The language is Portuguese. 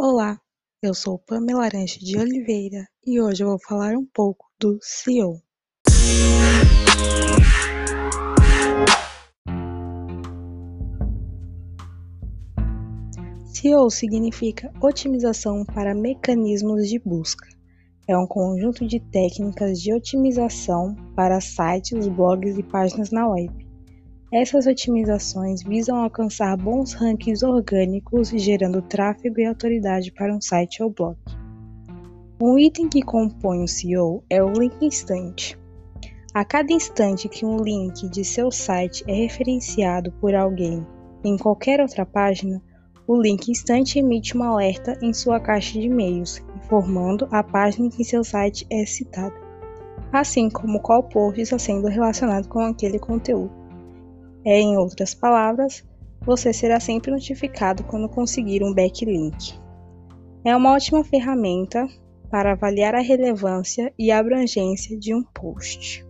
Olá, eu sou Pamela Aranche de Oliveira e hoje eu vou falar um pouco do SEO. SEO significa Otimização para Mecanismos de Busca. É um conjunto de técnicas de otimização para sites, blogs e páginas na web. Essas otimizações visam alcançar bons rankings orgânicos, gerando tráfego e autoridade para um site ou blog. Um item que compõe o SEO é o link instante. A cada instante que um link de seu site é referenciado por alguém em qualquer outra página, o link instante emite um alerta em sua caixa de e-mails, informando a página em que seu site é citado, assim como qual post está sendo relacionado com aquele conteúdo. É, em outras palavras, você será sempre notificado quando conseguir um backlink. É uma ótima ferramenta para avaliar a relevância e abrangência de um post.